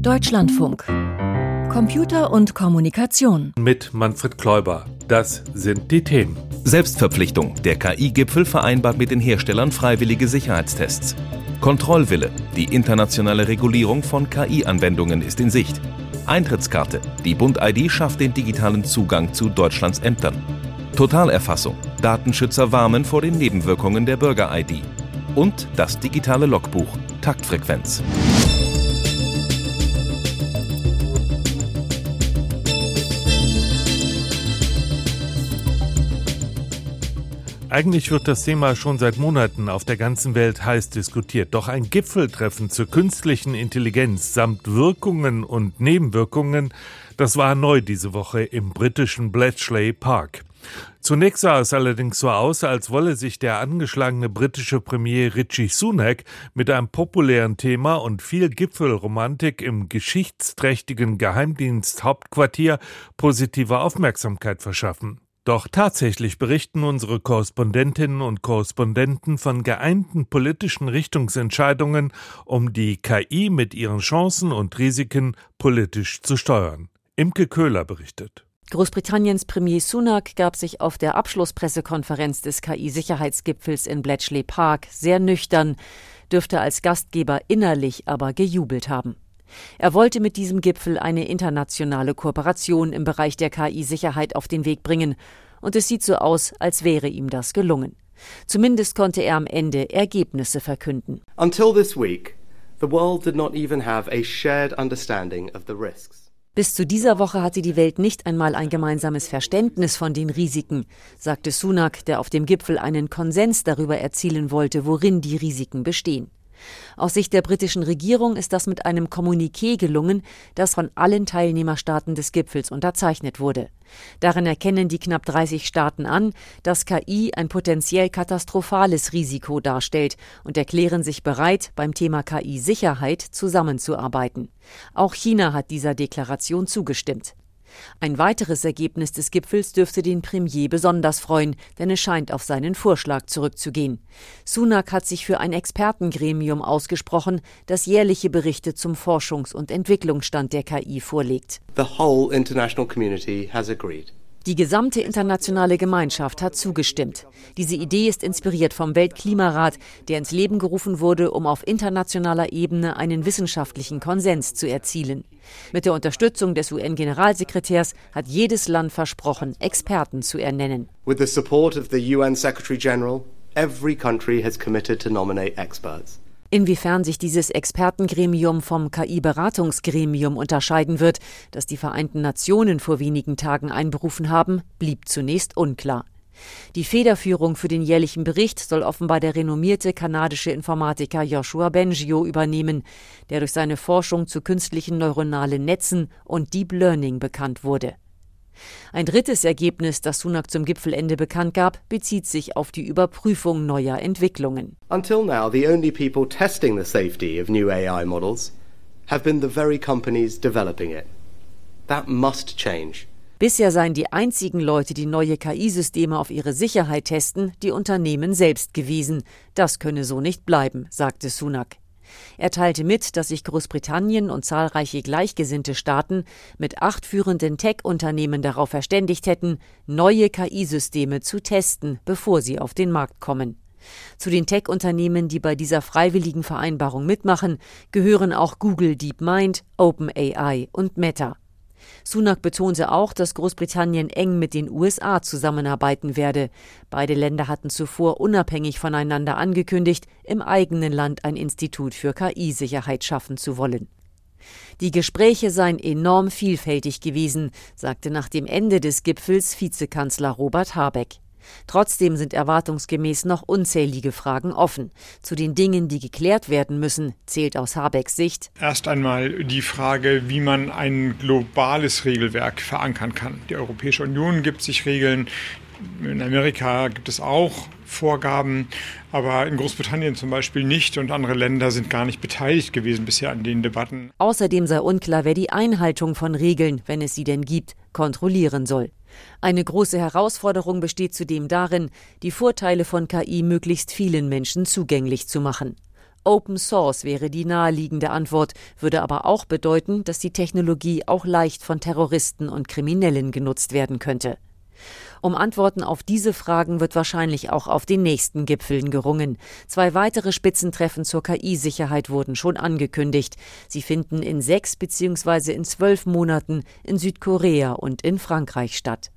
Deutschlandfunk. Computer und Kommunikation. Mit Manfred Kläuber. Das sind die Themen. Selbstverpflichtung. Der KI-Gipfel vereinbart mit den Herstellern freiwillige Sicherheitstests. Kontrollwille. Die internationale Regulierung von KI-Anwendungen ist in Sicht. Eintrittskarte. Die Bund-ID schafft den digitalen Zugang zu Deutschlands Ämtern. Totalerfassung. Datenschützer warnen vor den Nebenwirkungen der Bürger-ID. Und das digitale Logbuch. Taktfrequenz. Eigentlich wird das Thema schon seit Monaten auf der ganzen Welt heiß diskutiert. Doch ein Gipfeltreffen zur künstlichen Intelligenz samt Wirkungen und Nebenwirkungen, das war neu diese Woche im britischen Bletchley Park. Zunächst sah es allerdings so aus, als wolle sich der angeschlagene britische Premier Richie Sunak mit einem populären Thema und viel Gipfelromantik im geschichtsträchtigen Geheimdienst-Hauptquartier positive Aufmerksamkeit verschaffen. Doch tatsächlich berichten unsere Korrespondentinnen und Korrespondenten von geeinten politischen Richtungsentscheidungen, um die KI mit ihren Chancen und Risiken politisch zu steuern. Imke Köhler berichtet. Großbritanniens Premier Sunak gab sich auf der Abschlusspressekonferenz des KI-Sicherheitsgipfels in Bletchley Park sehr nüchtern, dürfte als Gastgeber innerlich aber gejubelt haben. Er wollte mit diesem Gipfel eine internationale Kooperation im Bereich der KI-Sicherheit auf den Weg bringen, und es sieht so aus, als wäre ihm das gelungen. Zumindest konnte er am Ende Ergebnisse verkünden. Until this week, the world did not even have a shared understanding of the risks. Bis zu dieser Woche hatte die Welt nicht einmal ein gemeinsames Verständnis von den Risiken, sagte Sunak, der auf dem Gipfel einen Konsens darüber erzielen wollte, worin die Risiken bestehen. Aus Sicht der britischen Regierung ist das mit einem Kommuniqué gelungen, das von allen Teilnehmerstaaten des Gipfels unterzeichnet wurde. Darin erkennen die knapp 30 Staaten an, dass KI ein potenziell katastrophales Risiko darstellt und erklären sich bereit, beim Thema KI-Sicherheit zusammenzuarbeiten. Auch China hat dieser Deklaration zugestimmt. Ein weiteres Ergebnis des Gipfels dürfte den Premier besonders freuen, denn es scheint auf seinen Vorschlag zurückzugehen. Sunak hat sich für ein Expertengremium ausgesprochen, das jährliche Berichte zum Forschungs- und Entwicklungsstand der KI vorlegt. The whole international community has agreed. Die gesamte internationale Gemeinschaft hat zugestimmt. Diese Idee ist inspiriert vom Weltklimarat, der ins Leben gerufen wurde, um auf internationaler Ebene einen wissenschaftlichen Konsens zu erzielen. Mit der Unterstützung des UN-Generalsekretärs hat jedes Land versprochen, Experten zu ernennen. With the support of the UN Secretary General, every country has committed to nominate experts. Inwiefern sich dieses Expertengremium vom KI-Beratungsgremium unterscheiden wird, das die Vereinten Nationen vor wenigen Tagen einberufen haben, blieb zunächst unklar. Die Federführung für den jährlichen Bericht soll offenbar der renommierte kanadische Informatiker Joshua Bengio übernehmen, der durch seine Forschung zu künstlichen neuronalen Netzen und Deep Learning bekannt wurde. Ein drittes Ergebnis, das Sunak zum Gipfelende bekannt gab, bezieht sich auf die Überprüfung neuer Entwicklungen. Until now, the only people testing the safety of new AI models have been the very companies developing it. That must change. Bisher seien die einzigen Leute, die neue KI-Systeme auf ihre Sicherheit testen, die Unternehmen selbst gewesen. Das könne so nicht bleiben, sagte Sunak. Er teilte mit, dass sich Großbritannien und zahlreiche gleichgesinnte Staaten mit acht führenden Tech-Unternehmen darauf verständigt hätten, neue KI-Systeme zu testen, bevor sie auf den Markt kommen. Zu den Tech-Unternehmen, die bei dieser freiwilligen Vereinbarung mitmachen, gehören auch Google DeepMind, OpenAI und Meta. Sunak betonte auch, dass Großbritannien eng mit den USA zusammenarbeiten werde. Beide Länder hatten zuvor unabhängig voneinander angekündigt, im eigenen Land ein Institut für KI-Sicherheit schaffen zu wollen. Die Gespräche seien enorm vielfältig gewesen, sagte nach dem Ende des Gipfels Vizekanzler Robert Habeck. Trotzdem sind erwartungsgemäß noch unzählige Fragen offen. Zu den Dingen, die geklärt werden müssen, zählt aus Habecks Sicht erst einmal die Frage, wie man ein globales Regelwerk verankern kann. Die Europäische Union gibt sich Regeln, in Amerika gibt es auch Vorgaben, aber in Großbritannien zum Beispiel nicht und andere Länder sind gar nicht beteiligt gewesen bisher an den Debatten. Außerdem sei unklar, wer die Einhaltung von Regeln, wenn es sie denn gibt, kontrollieren soll. Eine große Herausforderung besteht zudem darin, die Vorteile von KI möglichst vielen Menschen zugänglich zu machen. Open Source wäre die naheliegende Antwort, würde aber auch bedeuten, dass die Technologie auch leicht von Terroristen und Kriminellen genutzt werden könnte. Um Antworten auf diese Fragen wird wahrscheinlich auch auf den nächsten Gipfeln gerungen. Zwei weitere Spitzentreffen zur KI-Sicherheit wurden schon angekündigt. Sie finden in sechs bzw. in zwölf Monaten in Südkorea und in Frankreich statt.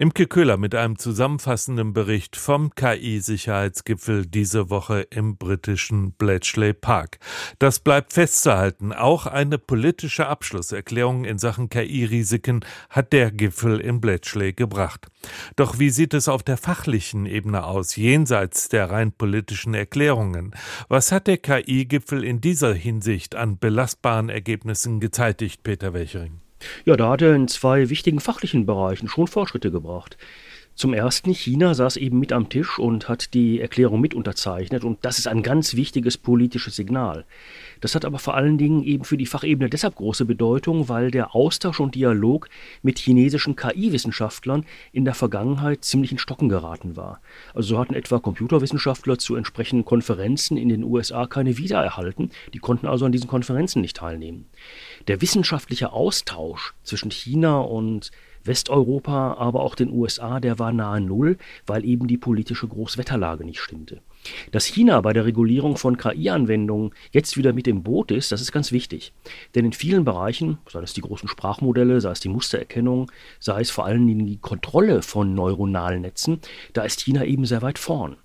Imke Köhler mit einem zusammenfassenden Bericht vom KI-Sicherheitsgipfel diese Woche im britischen Bletchley Park. Das bleibt festzuhalten. Auch eine politische Abschlusserklärung in Sachen KI-Risiken hat der Gipfel in Bletchley gebracht. Doch wie sieht es auf der fachlichen Ebene aus, jenseits der rein politischen Erklärungen? Was hat der KI-Gipfel in dieser Hinsicht an belastbaren Ergebnissen gezeitigt, Peter Welchering? Ja, da hat er in zwei wichtigen fachlichen Bereichen schon Fortschritte gebracht. Zum ersten, China saß eben mit am Tisch und hat die Erklärung mit unterzeichnet und das ist ein ganz wichtiges politisches Signal. Das hat aber vor allen Dingen eben für die Fachebene deshalb große Bedeutung, weil der Austausch und Dialog mit chinesischen KI-Wissenschaftlern in der Vergangenheit ziemlich in Stocken geraten war. Also so hatten etwa Computerwissenschaftler zu entsprechenden Konferenzen in den USA keine Visa erhalten, die konnten also an diesen Konferenzen nicht teilnehmen. Der wissenschaftliche Austausch zwischen China und Westeuropa, aber auch den USA, der war nahe Null, weil eben die politische Großwetterlage nicht stimmte. Dass China bei der Regulierung von KI-Anwendungen jetzt wieder mit im Boot ist, das ist ganz wichtig. Denn in vielen Bereichen, sei es die großen Sprachmodelle, sei es die Mustererkennung, sei es vor allen Dingen die Kontrolle von neuronalen Netzen, da ist China eben sehr weit vorn.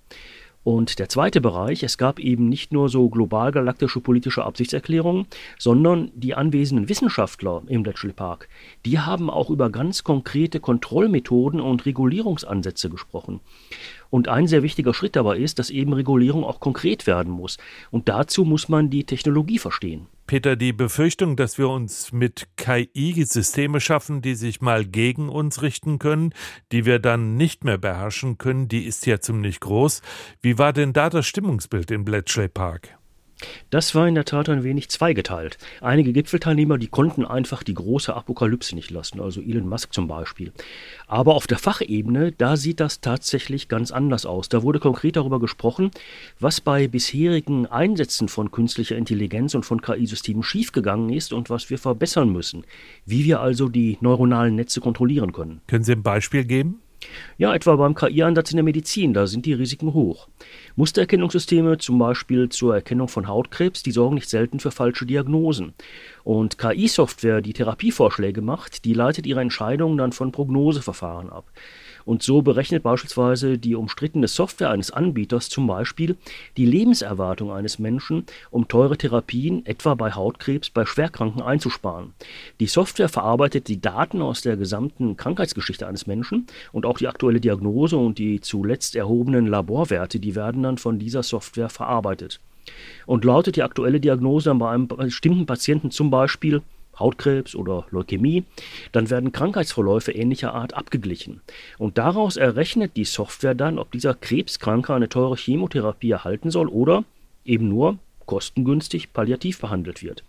Und der zweite Bereich, es gab eben nicht nur so global galaktische politische Absichtserklärungen, sondern die anwesenden Wissenschaftler im Bletchley Park, die haben auch über ganz konkrete Kontrollmethoden und Regulierungsansätze gesprochen. Und ein sehr wichtiger Schritt dabei ist, dass eben Regulierung auch konkret werden muss. Und dazu muss man die Technologie verstehen. Peter, die Befürchtung, dass wir uns mit KI Systeme schaffen, die sich mal gegen uns richten können, die wir dann nicht mehr beherrschen können, die ist ja ziemlich groß. Wie war denn da das Stimmungsbild im Bletchley Park? Das war in der Tat ein wenig zweigeteilt. Einige Gipfelteilnehmer, die konnten einfach die große Apokalypse nicht lassen, also Elon Musk zum Beispiel. Aber auf der Fachebene, da sieht das tatsächlich ganz anders aus. Da wurde konkret darüber gesprochen, was bei bisherigen Einsätzen von künstlicher Intelligenz und von KI-Systemen schiefgegangen ist und was wir verbessern müssen. Wie wir also die neuronalen Netze kontrollieren können. Können Sie ein Beispiel geben? Ja, etwa beim KI-Ansatz in der Medizin, da sind die Risiken hoch. Mustererkennungssysteme, zum Beispiel zur Erkennung von Hautkrebs, die sorgen nicht selten für falsche Diagnosen. Und KI-Software, die Therapievorschläge macht, die leitet ihre Entscheidungen dann von Prognoseverfahren ab. Und so berechnet beispielsweise die umstrittene Software eines Anbieters zum Beispiel die Lebenserwartung eines Menschen, um teure Therapien, etwa bei Hautkrebs, bei Schwerkranken einzusparen. Die Software verarbeitet die Daten aus der gesamten Krankheitsgeschichte eines Menschen und auch die aktuelle Diagnose und die zuletzt erhobenen Laborwerte, die werden dann von dieser Software verarbeitet. Und lautet die aktuelle Diagnose dann bei einem bestimmten Patienten zum Beispiel Hautkrebs oder Leukämie, dann werden Krankheitsverläufe ähnlicher Art abgeglichen. Und daraus errechnet die Software dann, ob dieser Krebskranke eine teure Chemotherapie erhalten soll oder eben nur kostengünstig palliativ behandelt wird.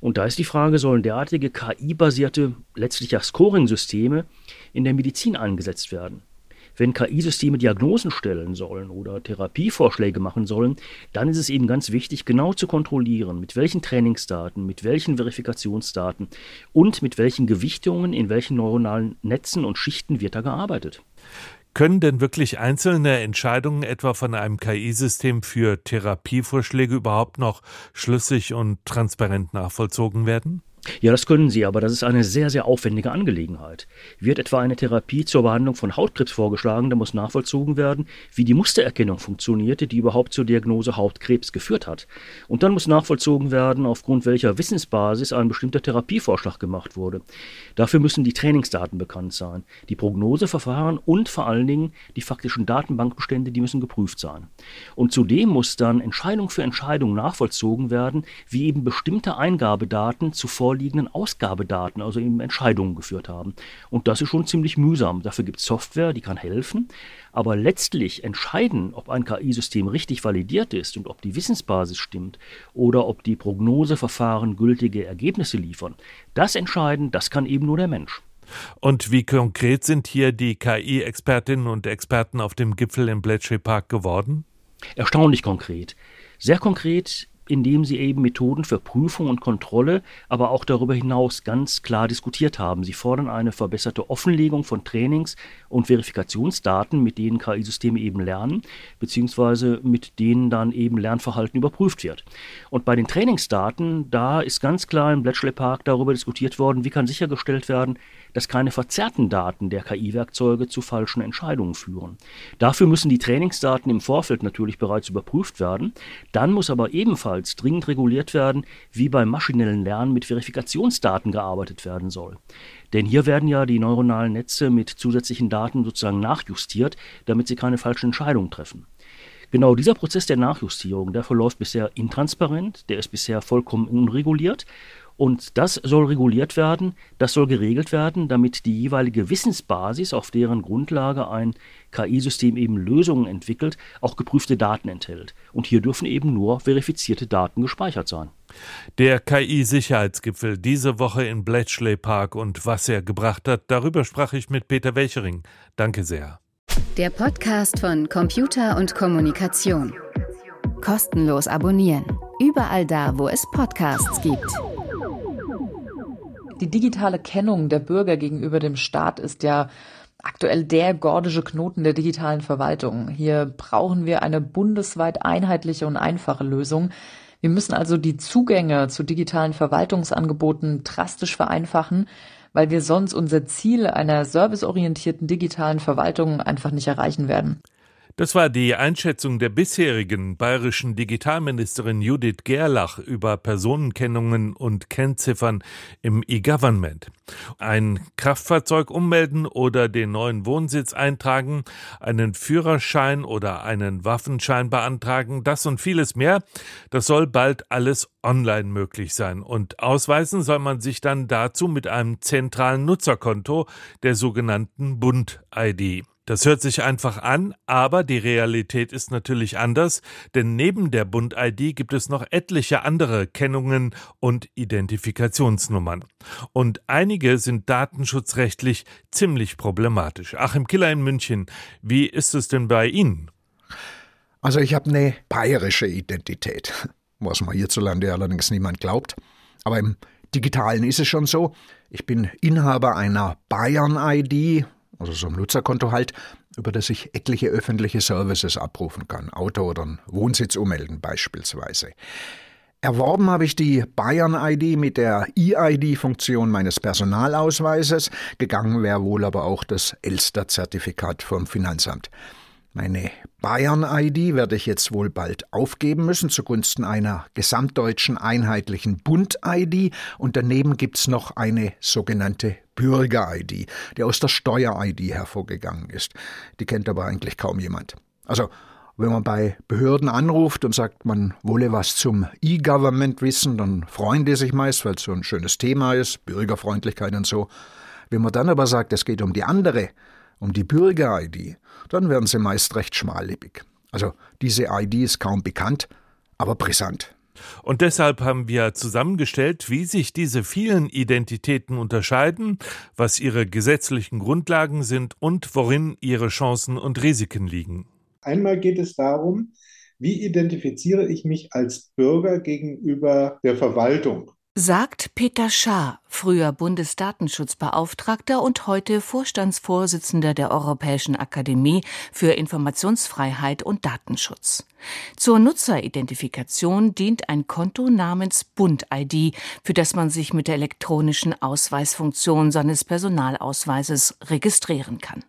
Und da ist die Frage, sollen derartige KI-basierte, letztlich ja Scoring-Systeme in der Medizin eingesetzt werden? Wenn KI-Systeme Diagnosen stellen sollen oder Therapievorschläge machen sollen, dann ist es eben ganz wichtig, genau zu kontrollieren, mit welchen Trainingsdaten, mit welchen Verifikationsdaten und mit welchen Gewichtungen in welchen neuronalen Netzen und Schichten wird da gearbeitet. Können denn wirklich einzelne Entscheidungen etwa von einem KI-System für Therapievorschläge überhaupt noch schlüssig und transparent nachvollzogen werden? Ja, das können sie, aber das ist eine sehr, sehr aufwendige Angelegenheit. Wird etwa eine Therapie zur Behandlung von Hautkrebs vorgeschlagen, dann muss nachvollzogen werden, wie die Mustererkennung funktionierte, die überhaupt zur Diagnose Hautkrebs geführt hat. Und dann muss nachvollzogen werden, aufgrund welcher Wissensbasis ein bestimmter Therapievorschlag gemacht wurde. Dafür müssen die Trainingsdaten bekannt sein, die Prognoseverfahren und vor allen Dingen die faktischen Datenbankbestände, die müssen geprüft sein. Und zudem muss dann Entscheidung für Entscheidung nachvollzogen werden, wie eben bestimmte Eingabedaten zuvor vorliegenden Ausgabedaten, also eben Entscheidungen geführt haben. Und das ist schon ziemlich mühsam. Dafür gibt es Software, die kann helfen. Aber letztlich entscheiden, ob ein KI-System richtig validiert ist und ob die Wissensbasis stimmt oder ob die Prognoseverfahren gültige Ergebnisse liefern, das entscheiden, das kann eben nur der Mensch. Und wie konkret sind hier die KI-Expertinnen und Experten auf dem Gipfel im Bletchley Park geworden? Erstaunlich konkret. Sehr konkret indem sie eben Methoden für Prüfung und Kontrolle, aber auch darüber hinaus ganz klar diskutiert haben. Sie fordern eine verbesserte Offenlegung von Trainings und Verifikationsdaten, mit denen KI-Systeme eben lernen, beziehungsweise mit denen dann eben Lernverhalten überprüft wird. Und bei den Trainingsdaten, da ist ganz klar im Bletchley Park darüber diskutiert worden, wie kann sichergestellt werden, dass keine verzerrten Daten der KI-Werkzeuge zu falschen Entscheidungen führen. Dafür müssen die Trainingsdaten im Vorfeld natürlich bereits überprüft werden. Dann muss aber ebenfalls dringend reguliert werden, wie beim maschinellen Lernen mit Verifikationsdaten gearbeitet werden soll. Denn hier werden ja die neuronalen Netze mit zusätzlichen Daten sozusagen nachjustiert, damit sie keine falschen Entscheidungen treffen. Genau dieser Prozess der Nachjustierung, der verläuft bisher intransparent, der ist bisher vollkommen unreguliert und das soll reguliert werden, das soll geregelt werden, damit die jeweilige Wissensbasis, auf deren Grundlage ein KI-System eben Lösungen entwickelt, auch geprüfte Daten enthält. Und hier dürfen eben nur verifizierte Daten gespeichert sein. Der KI-Sicherheitsgipfel diese Woche in Bletchley Park und was er gebracht hat, darüber sprach ich mit Peter Welchering. Danke sehr. Der Podcast von Computer und Kommunikation. Kostenlos abonnieren. Überall da, wo es Podcasts gibt. Die digitale Kennung der Bürger gegenüber dem Staat ist ja aktuell der gordische Knoten der digitalen Verwaltung. Hier brauchen wir eine bundesweit einheitliche und einfache Lösung. Wir müssen also die Zugänge zu digitalen Verwaltungsangeboten drastisch vereinfachen, weil wir sonst unser Ziel einer serviceorientierten digitalen Verwaltung einfach nicht erreichen werden. Das war die Einschätzung der bisherigen bayerischen Digitalministerin Judith Gerlach über Personenkennungen und Kennziffern im E-Government. Ein Kraftfahrzeug ummelden oder den neuen Wohnsitz eintragen, einen Führerschein oder einen Waffenschein beantragen, das und vieles mehr, das soll bald alles online möglich sein. Und ausweisen soll man sich dann dazu mit einem zentralen Nutzerkonto, der sogenannten Bund-ID. Das hört sich einfach an, aber die Realität ist natürlich anders, denn neben der Bund-ID gibt es noch etliche andere Kennungen und Identifikationsnummern. Und einige sind datenschutzrechtlich ziemlich problematisch. Achim Killer in München, wie ist es denn bei Ihnen? Also ich habe eine bayerische Identität, was man hierzulande allerdings niemand glaubt. Aber im digitalen ist es schon so. Ich bin Inhaber einer Bayern-ID, also so ein Nutzerkonto halt, über das ich etliche öffentliche Services abrufen kann, Auto oder einen Wohnsitz ummelden beispielsweise. Erworben habe ich die Bayern-ID mit der E-ID-Funktion meines Personalausweises, gegangen wäre wohl aber auch das Elster-Zertifikat vom Finanzamt. Meine Bayern-ID werde ich jetzt wohl bald aufgeben müssen zugunsten einer gesamtdeutschen einheitlichen Bund-ID und daneben gibt's noch eine sogenannte Bürger-ID, die aus der Steuer-ID hervorgegangen ist. Die kennt aber eigentlich kaum jemand. Also, wenn man bei Behörden anruft und sagt, man wolle was zum E-Government wissen, dann freuen die sich meist, weil es so ein schönes Thema ist, Bürgerfreundlichkeit und so. Wenn man dann aber sagt, es geht um die andere, um die Bürger-ID, dann werden sie meist recht schmallippig. Also diese ID ist kaum bekannt, aber brisant. Und deshalb haben wir zusammengestellt, wie sich diese vielen Identitäten unterscheiden, was ihre gesetzlichen Grundlagen sind und worin ihre Chancen und Risiken liegen. Einmal geht es darum, wie identifiziere ich mich als Bürger gegenüber der Verwaltung? Sagt Peter Schaar, früher Bundesdatenschutzbeauftragter und heute Vorstandsvorsitzender der Europäischen Akademie für Informationsfreiheit und Datenschutz. Zur Nutzeridentifikation dient ein Konto namens Bund-ID, für das man sich mit der elektronischen Ausweisfunktion seines Personalausweises registrieren kann.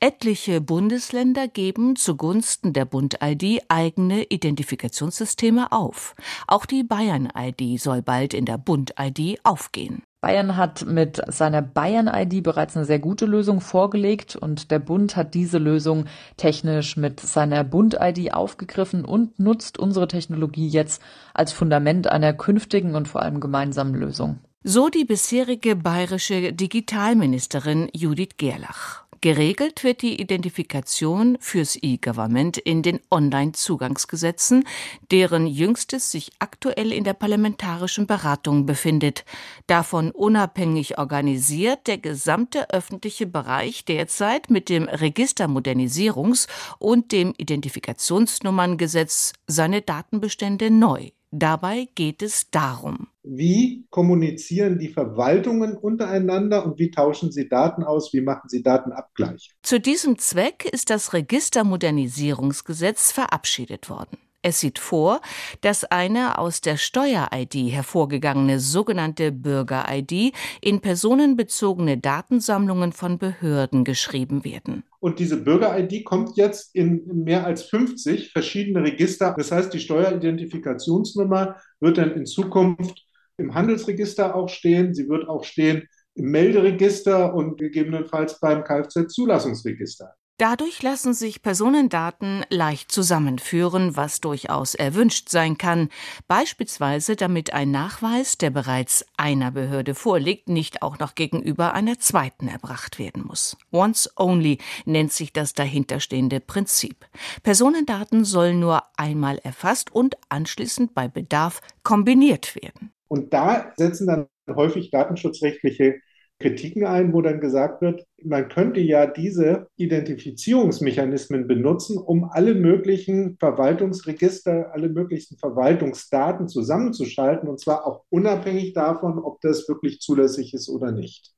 Etliche Bundesländer geben zugunsten der Bund-ID eigene Identifikationssysteme auf. Auch die Bayern-ID soll bald in der Bund-ID aufgehen. Bayern hat mit seiner Bayern-ID bereits eine sehr gute Lösung vorgelegt und der Bund hat diese Lösung technisch mit seiner Bund-ID aufgegriffen und nutzt unsere Technologie jetzt als Fundament einer künftigen und vor allem gemeinsamen Lösung. So die bisherige bayerische Digitalministerin Judith Gerlach. Geregelt wird die Identifikation fürs E-Government in den Online-Zugangsgesetzen, deren jüngstes sich aktuell in der parlamentarischen Beratung befindet. Davon unabhängig organisiert der gesamte öffentliche Bereich derzeit mit dem Registermodernisierungs- und dem Identifikationsnummerngesetz seine Datenbestände neu. Dabei geht es darum. Wie kommunizieren die Verwaltungen untereinander und wie tauschen sie Daten aus? Wie machen sie Datenabgleich? Zu diesem Zweck ist das Registermodernisierungsgesetz verabschiedet worden. Es sieht vor, dass eine aus der Steuer-ID hervorgegangene sogenannte Bürger-ID in personenbezogene Datensammlungen von Behörden geschrieben werden. Und diese Bürger-ID kommt jetzt in mehr als 50 verschiedene Register. Das heißt, die Steueridentifikationsnummer wird dann in Zukunft im Handelsregister auch stehen. Sie wird auch stehen im Melderegister und gegebenenfalls beim Kfz-Zulassungsregister. Dadurch lassen sich Personendaten leicht zusammenführen, was durchaus erwünscht sein kann, beispielsweise damit ein Nachweis, der bereits einer Behörde vorliegt, nicht auch noch gegenüber einer zweiten erbracht werden muss. Once only nennt sich das dahinterstehende Prinzip. Personendaten sollen nur einmal erfasst und anschließend bei Bedarf kombiniert werden. Und da setzen dann häufig datenschutzrechtliche Kritiken ein, wo dann gesagt wird, man könnte ja diese Identifizierungsmechanismen benutzen, um alle möglichen Verwaltungsregister, alle möglichen Verwaltungsdaten zusammenzuschalten, und zwar auch unabhängig davon, ob das wirklich zulässig ist oder nicht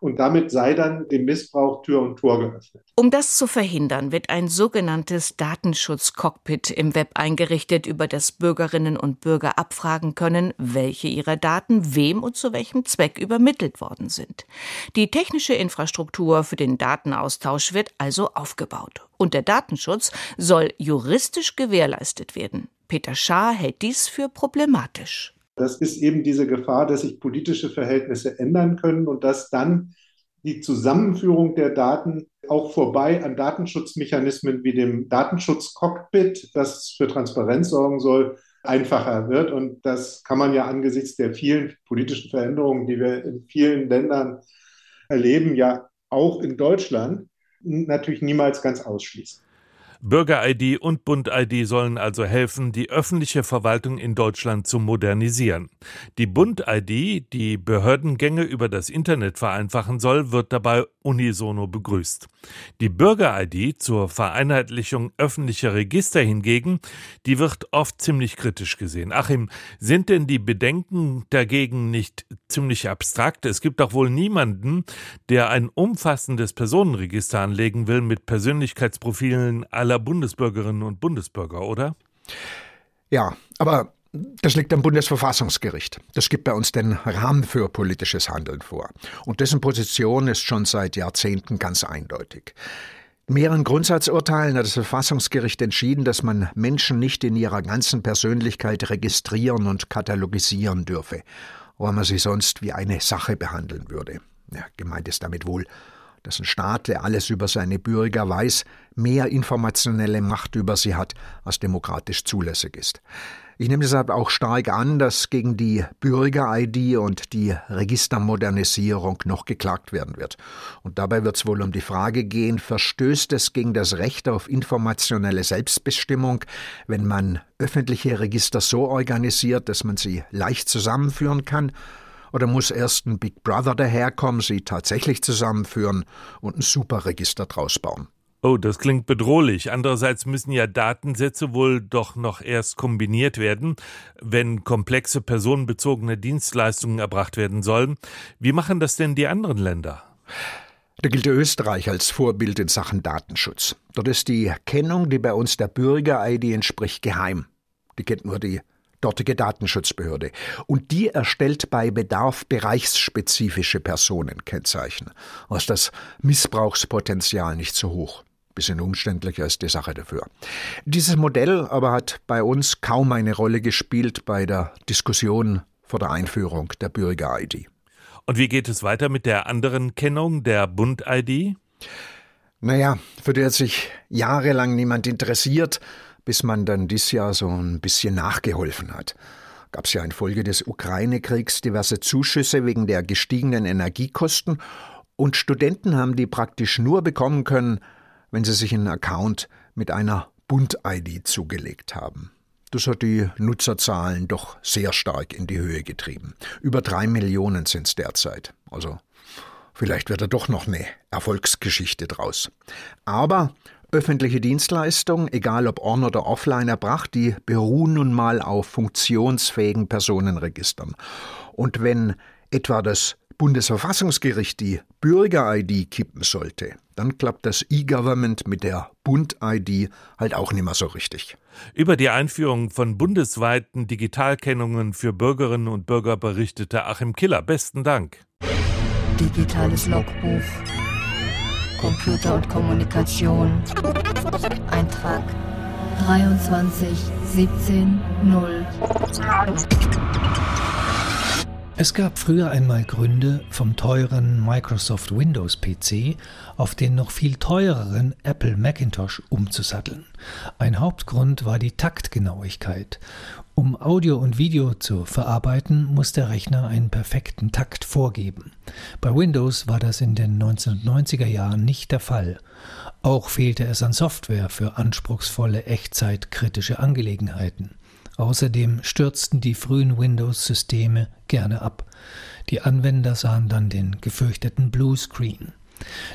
und damit sei dann dem Missbrauch Tür und Tor geöffnet. Um das zu verhindern, wird ein sogenanntes Datenschutzcockpit im Web eingerichtet, über das Bürgerinnen und Bürger abfragen können, welche ihrer Daten wem und zu welchem Zweck übermittelt worden sind. Die technische Infrastruktur für den Datenaustausch wird also aufgebaut. Und der Datenschutz soll juristisch gewährleistet werden. Peter Schaar hält dies für problematisch. Das ist eben diese Gefahr, dass sich politische Verhältnisse ändern können und dass dann die Zusammenführung der Daten auch vorbei an Datenschutzmechanismen wie dem Datenschutzcockpit, das für Transparenz sorgen soll, einfacher wird. Und das kann man ja angesichts der vielen politischen Veränderungen, die wir in vielen Ländern erleben, ja auch in Deutschland natürlich niemals ganz ausschließen. Bürger-ID und Bund-ID sollen also helfen, die öffentliche Verwaltung in Deutschland zu modernisieren. Die Bund-ID, die Behördengänge über das Internet vereinfachen soll, wird dabei unisono begrüßt. Die Bürger-ID zur Vereinheitlichung öffentlicher Register hingegen, die wird oft ziemlich kritisch gesehen. Achim, sind denn die Bedenken dagegen nicht ziemlich abstrakt? Es gibt doch wohl niemanden, der ein umfassendes Personenregister anlegen will mit Persönlichkeitsprofilen aller aller Bundesbürgerinnen und Bundesbürger, oder? Ja, aber das liegt am Bundesverfassungsgericht. Das gibt bei uns den Rahmen für politisches Handeln vor. Und dessen Position ist schon seit Jahrzehnten ganz eindeutig. In mehreren Grundsatzurteilen hat das Verfassungsgericht entschieden, dass man Menschen nicht in ihrer ganzen Persönlichkeit registrieren und katalogisieren dürfe, weil man sie sonst wie eine Sache behandeln würde. Ja, gemeint ist damit wohl dass ein Staat, der alles über seine Bürger weiß, mehr informationelle Macht über sie hat, als demokratisch zulässig ist. Ich nehme deshalb auch stark an, dass gegen die Bürger-ID und die Registermodernisierung noch geklagt werden wird. Und dabei wird es wohl um die Frage gehen, verstößt es gegen das Recht auf informationelle Selbstbestimmung, wenn man öffentliche Register so organisiert, dass man sie leicht zusammenführen kann oder muss erst ein Big Brother daherkommen, sie tatsächlich zusammenführen und ein Superregister draus bauen? Oh, das klingt bedrohlich. Andererseits müssen ja Datensätze wohl doch noch erst kombiniert werden, wenn komplexe personenbezogene Dienstleistungen erbracht werden sollen. Wie machen das denn die anderen Länder? Da gilt Österreich als Vorbild in Sachen Datenschutz. Dort ist die Kennung, die bei uns der Bürger-ID entspricht, geheim. Die kennt nur die dortige Datenschutzbehörde. Und die erstellt bei Bedarf bereichsspezifische Personenkennzeichen. Was das Missbrauchspotenzial nicht so hoch. Bisschen umständlicher ist die Sache dafür. Dieses Modell aber hat bei uns kaum eine Rolle gespielt bei der Diskussion vor der Einführung der Bürger-ID. Und wie geht es weiter mit der anderen Kennung, der Bund-ID? Naja, für die hat sich jahrelang niemand interessiert bis man dann dieses Jahr so ein bisschen nachgeholfen hat. Gab es ja infolge des Ukraine-Kriegs diverse Zuschüsse wegen der gestiegenen Energiekosten und Studenten haben die praktisch nur bekommen können, wenn sie sich einen Account mit einer Bund-ID zugelegt haben. Das hat die Nutzerzahlen doch sehr stark in die Höhe getrieben. Über drei Millionen sind es derzeit. Also vielleicht wird da doch noch eine Erfolgsgeschichte draus. Aber Öffentliche Dienstleistungen, egal ob on- oder offline erbracht, die beruhen nun mal auf funktionsfähigen Personenregistern. Und wenn etwa das Bundesverfassungsgericht die Bürger-ID kippen sollte, dann klappt das E-Government mit der Bund-ID halt auch nicht mehr so richtig. Über die Einführung von bundesweiten Digitalkennungen für Bürgerinnen und Bürger berichtete Achim Killer. Besten Dank. Digitales Logbuch. Computer und Kommunikation. Eintrag 23 17 0. Es gab früher einmal Gründe, vom teuren Microsoft Windows PC auf den noch viel teureren Apple Macintosh umzusatteln. Ein Hauptgrund war die Taktgenauigkeit. Um Audio und Video zu verarbeiten, muss der Rechner einen perfekten Takt vorgeben. Bei Windows war das in den 1990er Jahren nicht der Fall. Auch fehlte es an Software für anspruchsvolle echtzeitkritische Angelegenheiten. Außerdem stürzten die frühen Windows-Systeme gerne ab. Die Anwender sahen dann den gefürchteten Bluescreen.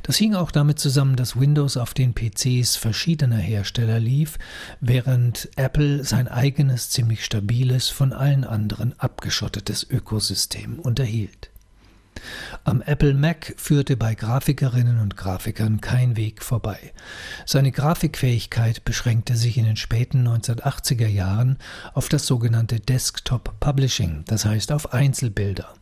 Das hing auch damit zusammen, dass Windows auf den PCs verschiedener Hersteller lief, während Apple sein eigenes ziemlich stabiles, von allen anderen abgeschottetes Ökosystem unterhielt. Am Apple Mac führte bei Grafikerinnen und Grafikern kein Weg vorbei. Seine Grafikfähigkeit beschränkte sich in den späten 1980er Jahren auf das sogenannte Desktop Publishing, das heißt auf Einzelbilder.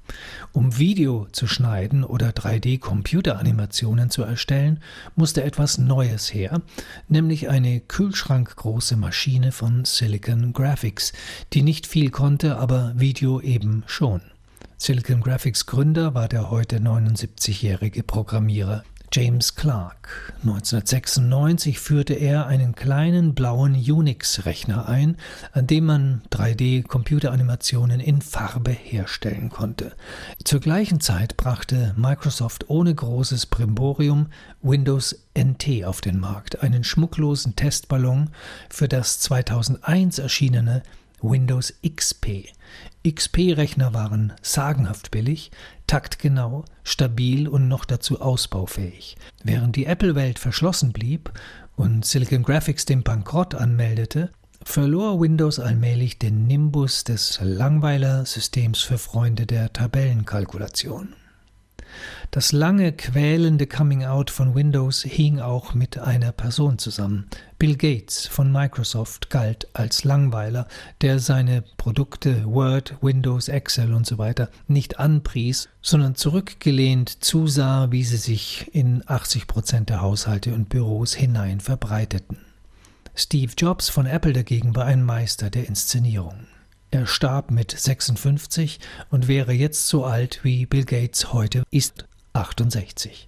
Um Video zu schneiden oder 3D-Computeranimationen zu erstellen, musste etwas Neues her, nämlich eine kühlschrankgroße Maschine von Silicon Graphics, die nicht viel konnte, aber Video eben schon. Silicon Graphics Gründer war der heute 79-jährige Programmierer James Clark. 1996 führte er einen kleinen blauen Unix-Rechner ein, an dem man 3D-Computeranimationen in Farbe herstellen konnte. Zur gleichen Zeit brachte Microsoft ohne großes Primborium Windows NT auf den Markt, einen schmucklosen Testballon für das 2001 erschienene Windows XP. XP-Rechner waren sagenhaft billig, taktgenau, stabil und noch dazu ausbaufähig. Während die Apple-Welt verschlossen blieb und Silicon Graphics den Bankrott anmeldete, verlor Windows allmählich den Nimbus des Langweiler-Systems für Freunde der Tabellenkalkulation. Das lange quälende Coming-out von Windows hing auch mit einer Person zusammen. Bill Gates von Microsoft galt als Langweiler, der seine Produkte Word, Windows, Excel und so weiter nicht anpries, sondern zurückgelehnt zusah, wie sie sich in 80 Prozent der Haushalte und Büros hinein verbreiteten. Steve Jobs von Apple dagegen war ein Meister der Inszenierung. Er starb mit 56 und wäre jetzt so alt wie Bill Gates heute ist 68.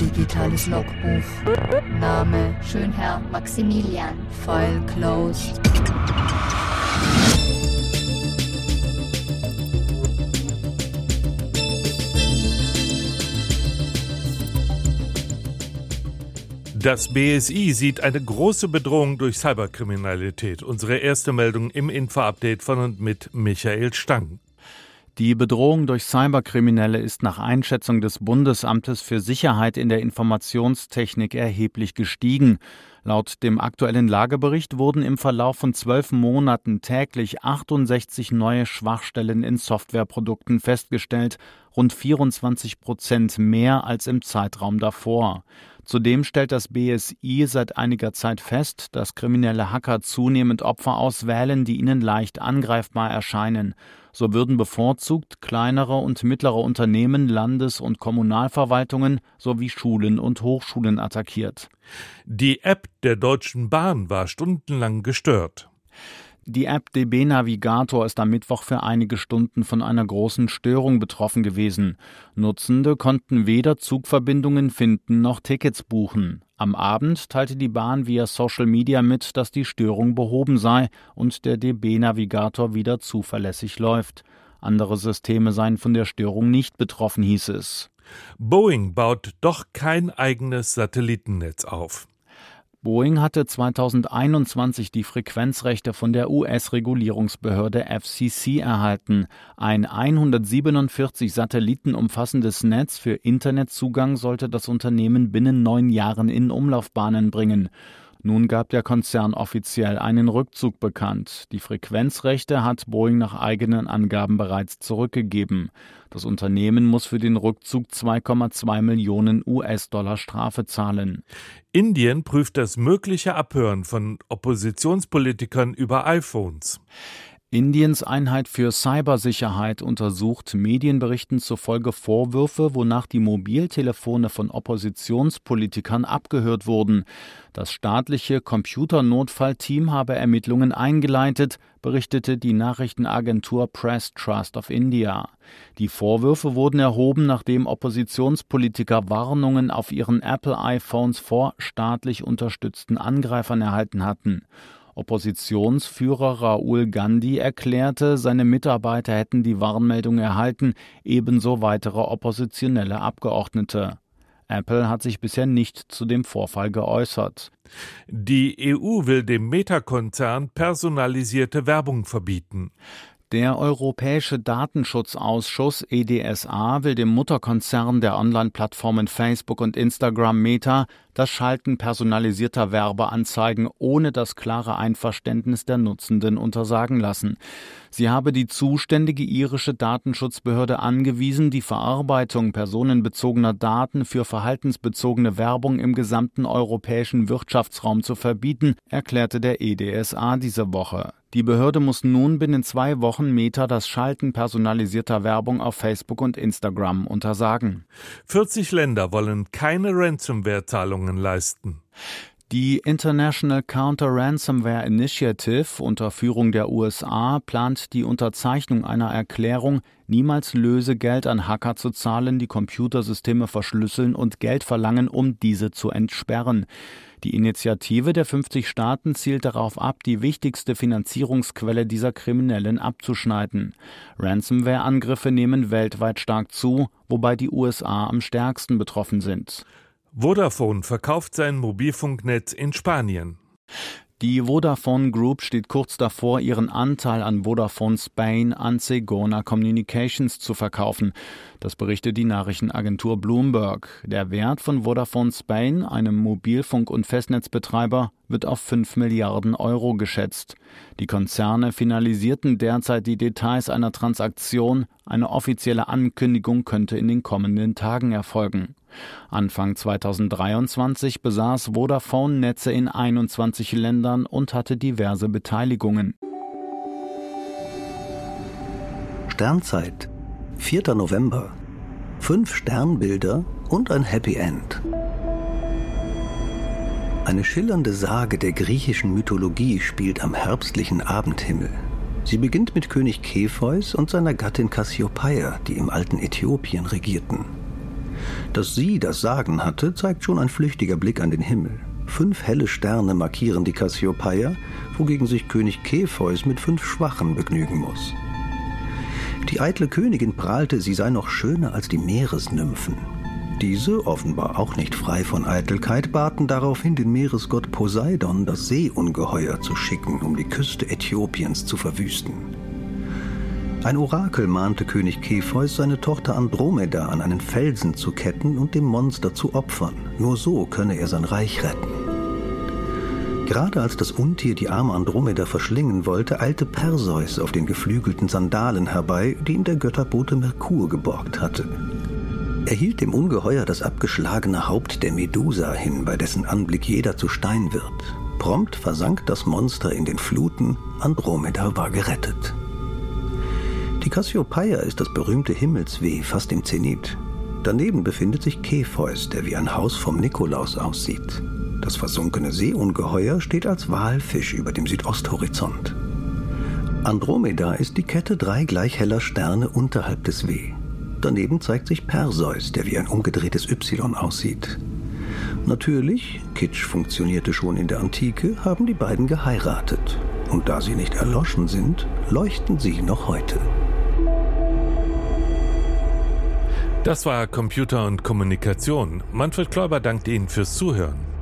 Digitales Logbuch. Name Schönherr Maximilian. File closed. Das BSI sieht eine große Bedrohung durch Cyberkriminalität. Unsere erste Meldung im Info-Update von und mit Michael Stang. Die Bedrohung durch Cyberkriminelle ist nach Einschätzung des Bundesamtes für Sicherheit in der Informationstechnik erheblich gestiegen. Laut dem aktuellen Lagebericht wurden im Verlauf von zwölf Monaten täglich 68 neue Schwachstellen in Softwareprodukten festgestellt, rund 24 Prozent mehr als im Zeitraum davor. Zudem stellt das BSI seit einiger Zeit fest, dass kriminelle Hacker zunehmend Opfer auswählen, die ihnen leicht angreifbar erscheinen. So würden bevorzugt kleinere und mittlere Unternehmen, Landes- und Kommunalverwaltungen sowie Schulen und Hochschulen attackiert. Die App der Deutschen Bahn war stundenlang gestört. Die App DB Navigator ist am Mittwoch für einige Stunden von einer großen Störung betroffen gewesen. Nutzende konnten weder Zugverbindungen finden noch Tickets buchen. Am Abend teilte die Bahn via Social Media mit, dass die Störung behoben sei und der DB Navigator wieder zuverlässig läuft. Andere Systeme seien von der Störung nicht betroffen, hieß es. Boeing baut doch kein eigenes Satellitennetz auf. Boeing hatte 2021 die Frequenzrechte von der US-Regulierungsbehörde FCC erhalten. Ein 147 Satelliten umfassendes Netz für Internetzugang sollte das Unternehmen binnen neun Jahren in Umlaufbahnen bringen. Nun gab der Konzern offiziell einen Rückzug bekannt. Die Frequenzrechte hat Boeing nach eigenen Angaben bereits zurückgegeben. Das Unternehmen muss für den Rückzug 2,2 Millionen US-Dollar Strafe zahlen. Indien prüft das mögliche Abhören von Oppositionspolitikern über iPhones. Indiens Einheit für Cybersicherheit untersucht Medienberichten zufolge Vorwürfe, wonach die Mobiltelefone von Oppositionspolitikern abgehört wurden. Das staatliche Computernotfallteam habe Ermittlungen eingeleitet, berichtete die Nachrichtenagentur Press Trust of India. Die Vorwürfe wurden erhoben, nachdem Oppositionspolitiker Warnungen auf ihren Apple iPhones vor staatlich unterstützten Angreifern erhalten hatten. Oppositionsführer Raoul Gandhi erklärte, seine Mitarbeiter hätten die Warnmeldung erhalten, ebenso weitere oppositionelle Abgeordnete. Apple hat sich bisher nicht zu dem Vorfall geäußert. Die EU will dem Meta-Konzern personalisierte Werbung verbieten. Der Europäische Datenschutzausschuss EDSA will dem Mutterkonzern der Online-Plattformen Facebook und Instagram Meta das Schalten personalisierter Werbeanzeigen ohne das klare Einverständnis der Nutzenden untersagen lassen. Sie habe die zuständige irische Datenschutzbehörde angewiesen, die Verarbeitung personenbezogener Daten für verhaltensbezogene Werbung im gesamten europäischen Wirtschaftsraum zu verbieten, erklärte der EDSA diese Woche. Die Behörde muss nun binnen zwei Wochen Meta das Schalten personalisierter Werbung auf Facebook und Instagram untersagen. 40 Länder wollen keine Ransomware-Zahlungen leisten. Die International Counter-Ransomware Initiative unter Führung der USA plant die Unterzeichnung einer Erklärung, niemals Lösegeld an Hacker zu zahlen, die Computersysteme verschlüsseln und Geld verlangen, um diese zu entsperren. Die Initiative der 50 Staaten zielt darauf ab, die wichtigste Finanzierungsquelle dieser Kriminellen abzuschneiden. Ransomware-Angriffe nehmen weltweit stark zu, wobei die USA am stärksten betroffen sind. Vodafone verkauft sein Mobilfunknetz in Spanien. Die Vodafone Group steht kurz davor, ihren Anteil an Vodafone Spain an Segona Communications zu verkaufen. Das berichtet die Nachrichtenagentur Bloomberg. Der Wert von Vodafone Spain, einem Mobilfunk- und Festnetzbetreiber, wird auf 5 Milliarden Euro geschätzt. Die Konzerne finalisierten derzeit die Details einer Transaktion. Eine offizielle Ankündigung könnte in den kommenden Tagen erfolgen. Anfang 2023 besaß Vodafone Netze in 21 Ländern und hatte diverse Beteiligungen. Sternzeit, 4. November. Fünf Sternbilder und ein Happy End. Eine schillernde Sage der griechischen Mythologie spielt am herbstlichen Abendhimmel. Sie beginnt mit König Kepheus und seiner Gattin Cassiopeia, die im alten Äthiopien regierten. Dass sie das Sagen hatte, zeigt schon ein flüchtiger Blick an den Himmel. Fünf helle Sterne markieren die Cassiopeia, wogegen sich König Kepheus mit fünf schwachen begnügen muss. Die eitle Königin prahlte, sie sei noch schöner als die Meeresnymphen. Diese, offenbar auch nicht frei von Eitelkeit, baten daraufhin den Meeresgott Poseidon, das Seeungeheuer zu schicken, um die Küste Äthiopiens zu verwüsten. Ein Orakel mahnte König Kepheus, seine Tochter Andromeda an einen Felsen zu ketten und dem Monster zu opfern. Nur so könne er sein Reich retten. Gerade als das Untier die arme Andromeda verschlingen wollte, eilte Perseus auf den geflügelten Sandalen herbei, die ihm der Götterbote Merkur geborgt hatte. Er hielt dem Ungeheuer das abgeschlagene Haupt der Medusa hin, bei dessen Anblick jeder zu Stein wird. Prompt versank das Monster in den Fluten, Andromeda war gerettet. Die Cassiopeia ist das berühmte Himmelsweh fast im Zenit. Daneben befindet sich Kepheus, der wie ein Haus vom Nikolaus aussieht. Das versunkene Seeungeheuer steht als Walfisch über dem Südosthorizont. Andromeda ist die Kette drei gleich heller Sterne unterhalb des W. Daneben zeigt sich Perseus, der wie ein umgedrehtes Y aussieht. Natürlich, Kitsch funktionierte schon in der Antike, haben die beiden geheiratet. Und da sie nicht erloschen sind, leuchten sie noch heute. Das war Computer und Kommunikation. Manfred Kläuber dankt Ihnen fürs Zuhören.